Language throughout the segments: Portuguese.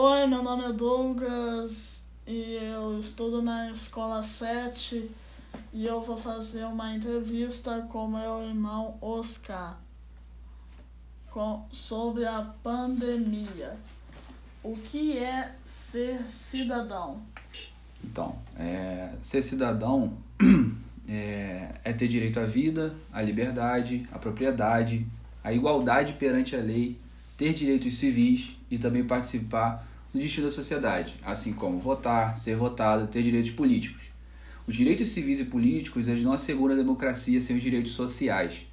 Oi, meu nome é Douglas e eu estudo na escola 7 e eu vou fazer uma entrevista com meu irmão Oscar com, sobre a pandemia. O que é ser cidadão? Então, é, ser cidadão é, é ter direito à vida, à liberdade, à propriedade, à igualdade perante a lei, ter direitos civis e também participar do destino da sociedade, assim como votar, ser votado, ter direitos políticos. Os direitos civis e políticos eles não asseguram a democracia sem os direitos sociais.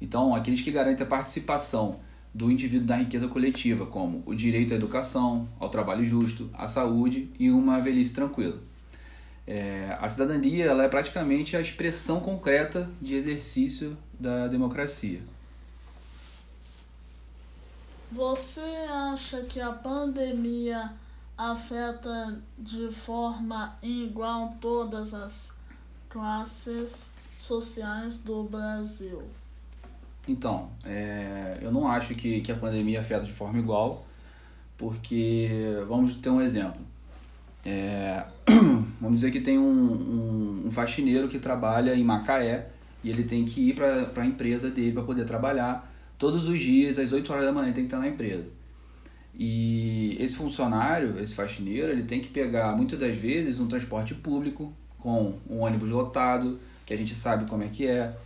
Então, aqueles que garantem a participação do indivíduo na riqueza coletiva, como o direito à educação, ao trabalho justo, à saúde e uma velhice tranquila. É, a cidadania ela é praticamente a expressão concreta de exercício da democracia. Você acha que a pandemia afeta de forma igual todas as classes sociais do Brasil? Então, é, eu não acho que, que a pandemia afeta de forma igual, porque vamos ter um exemplo. É, vamos dizer que tem um, um, um, faxineiro que trabalha em Macaé e ele tem que ir para a empresa dele para poder trabalhar todos os dias, às 8 horas da manhã, ele tem que estar na empresa. E esse funcionário, esse faxineiro, ele tem que pegar muitas das vezes um transporte público com um ônibus lotado, que a gente sabe como é que é,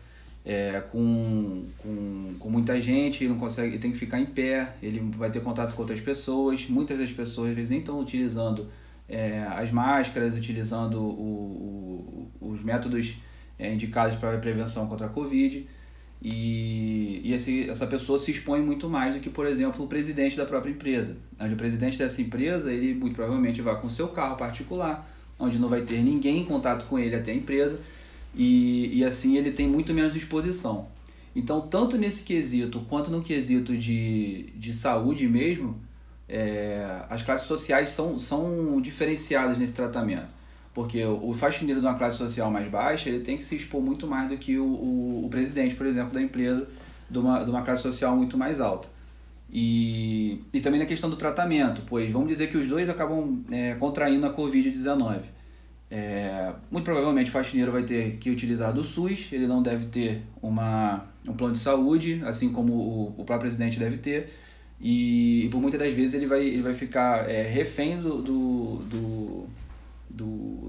é, com, com, com muita gente, ele não consegue, ele tem que ficar em pé, ele vai ter contato com outras pessoas. Muitas das pessoas às vezes nem estão utilizando é, as máscaras, utilizando o, o, os métodos é, indicados para a prevenção contra a Covid. E, e esse, essa pessoa se expõe muito mais do que, por exemplo, o presidente da própria empresa. Onde o presidente dessa empresa, ele muito provavelmente vai com seu carro particular, onde não vai ter ninguém em contato com ele até a empresa e, e assim ele tem muito menos exposição. Então, tanto nesse quesito quanto no quesito de, de saúde mesmo, é, as classes sociais são, são diferenciadas nesse tratamento. Porque o faxineiro de uma classe social mais baixa, ele tem que se expor muito mais do que o, o, o presidente, por exemplo, da empresa de uma, de uma classe social muito mais alta. E, e também na questão do tratamento, pois vamos dizer que os dois acabam é, contraindo a Covid-19. É, muito provavelmente o faxineiro vai ter que utilizar do SUS, ele não deve ter uma, um plano de saúde, assim como o, o próprio presidente deve ter, e, e, por muitas das vezes ele vai, ele vai ficar é, refém do, do, do,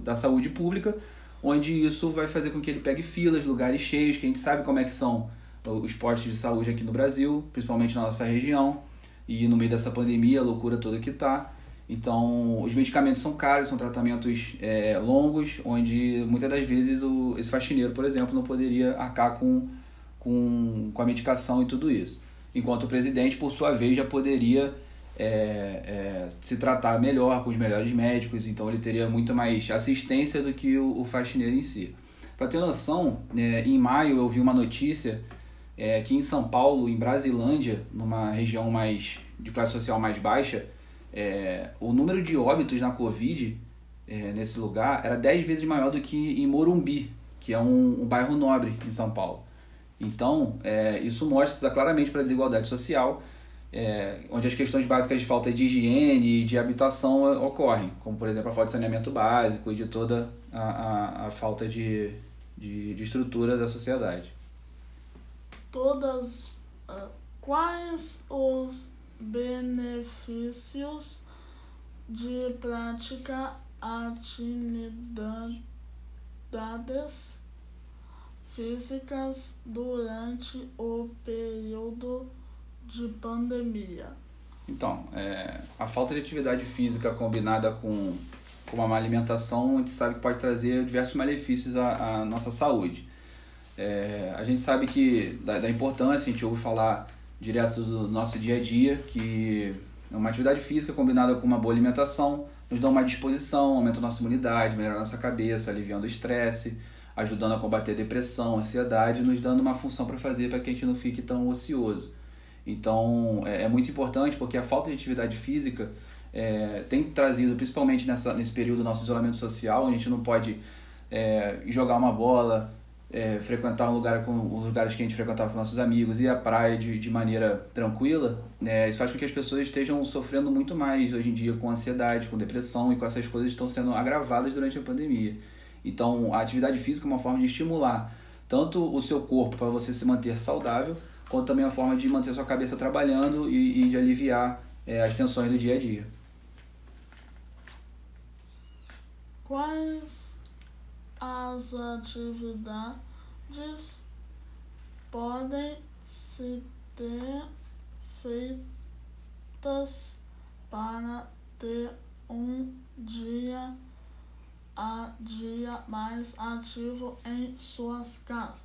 da saúde pública, onde isso vai fazer com que ele pegue filas, lugares cheios, que a gente sabe como é que são os postos de saúde aqui no Brasil, principalmente na nossa região, e no meio dessa pandemia, a loucura toda que está. Então, os medicamentos são caros, são tratamentos é, longos, onde muitas das vezes o, esse faxineiro, por exemplo, não poderia arcar com, com, com a medicação e tudo isso. Enquanto o presidente, por sua vez, já poderia é, é, se tratar melhor com os melhores médicos, então ele teria muito mais assistência do que o, o faxineiro em si. Para ter noção, é, em maio eu vi uma notícia é, que em São Paulo, em Brasilândia, numa região mais de classe social mais baixa, é, o número de óbitos na Covid é, nesse lugar era 10 vezes maior do que em Morumbi, que é um, um bairro nobre em São Paulo. Então, isso mostra claramente para a desigualdade social, é, onde as questões básicas de falta de higiene e de habitação ocorrem, como, por exemplo, a falta de saneamento básico e de toda a, a, a falta de, de, de, estrutura da sociedade. Todas. Uh, quais os benefícios de prática atividades físicas durante o período de pandemia. Então, é, a falta de atividade física combinada com, com uma má alimentação, a gente sabe que pode trazer diversos malefícios à, à nossa saúde. É, a gente sabe que da, da importância, a gente ouve falar direto do nosso dia a dia, que uma atividade física combinada com uma boa alimentação nos dá uma disposição, aumenta a nossa imunidade, melhora a nossa cabeça, aliviando o estresse, ajudando a combater a depressão, a ansiedade, nos dando uma função para fazer para que a gente não fique tão ocioso. Então é, é, muito importante porque a falta de atividade física é, tem trazido, principalmente nessa, nesse período do nosso isolamento social, a gente não pode é, jogar uma bola, é, frequentar um lugar com os lugares que a gente frequentava com nossos amigos, ir à praia de, de maneira tranquila, né, isso faz com que as pessoas estejam sofrendo muito mais hoje em dia com ansiedade, com depressão e com essas coisas que estão sendo agravadas durante a pandemia. Então, a atividade física é uma forma de estimular tanto o seu corpo para você se manter saudável, quanto também uma forma de manter sua cabeça trabalhando e, e de aliviar é, as tensões do dia a dia. Quais as atividades podem se ter feitas para ter um dia a dia mais ativo em suas casas?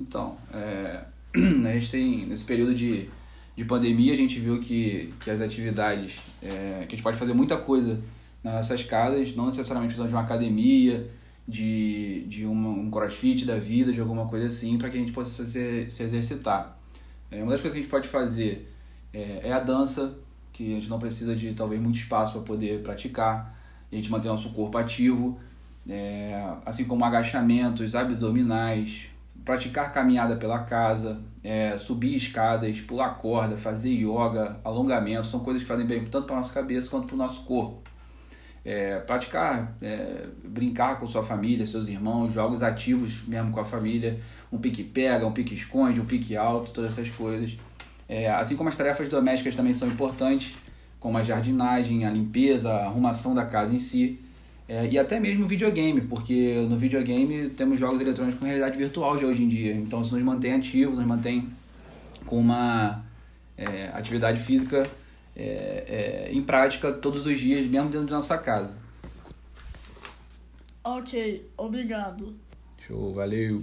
Então, é, a gente tem, nesse período de, de pandemia, a gente viu que, que as atividades, é, que a gente pode fazer muita coisa nas nossas casas, não necessariamente precisando de uma academia, de, de uma, um crossfit da vida, de alguma coisa assim, para que a gente possa se, se exercitar. É, uma das coisas que a gente pode fazer é, é, a dança, que a gente não precisa de talvez muito espaço para poder praticar, e a gente manter nosso corpo ativo, é, assim como agachamentos abdominais, praticar caminhada pela casa, é, subir escadas, pular corda, fazer yoga, alongamento, são coisas que fazem bem tanto para a nossa cabeça quanto para o nosso corpo é, praticar, é, brincar com sua família, seus irmãos, jogos ativos mesmo com a família, um pique-pega, um pique-esconde, um pique-alto, todas essas coisas. É, assim como as tarefas domésticas também são importantes, como a jardinagem, a limpeza, a arrumação da casa em si, é, e até mesmo o videogame, porque no videogame temos jogos eletrônicos com realidade virtual de hoje em dia, então isso nos mantém ativo, nos mantém com uma é, atividade física é, é, em prática todos os dias, mesmo dentro de nossa casa. Ok, obrigado. Show, valeu.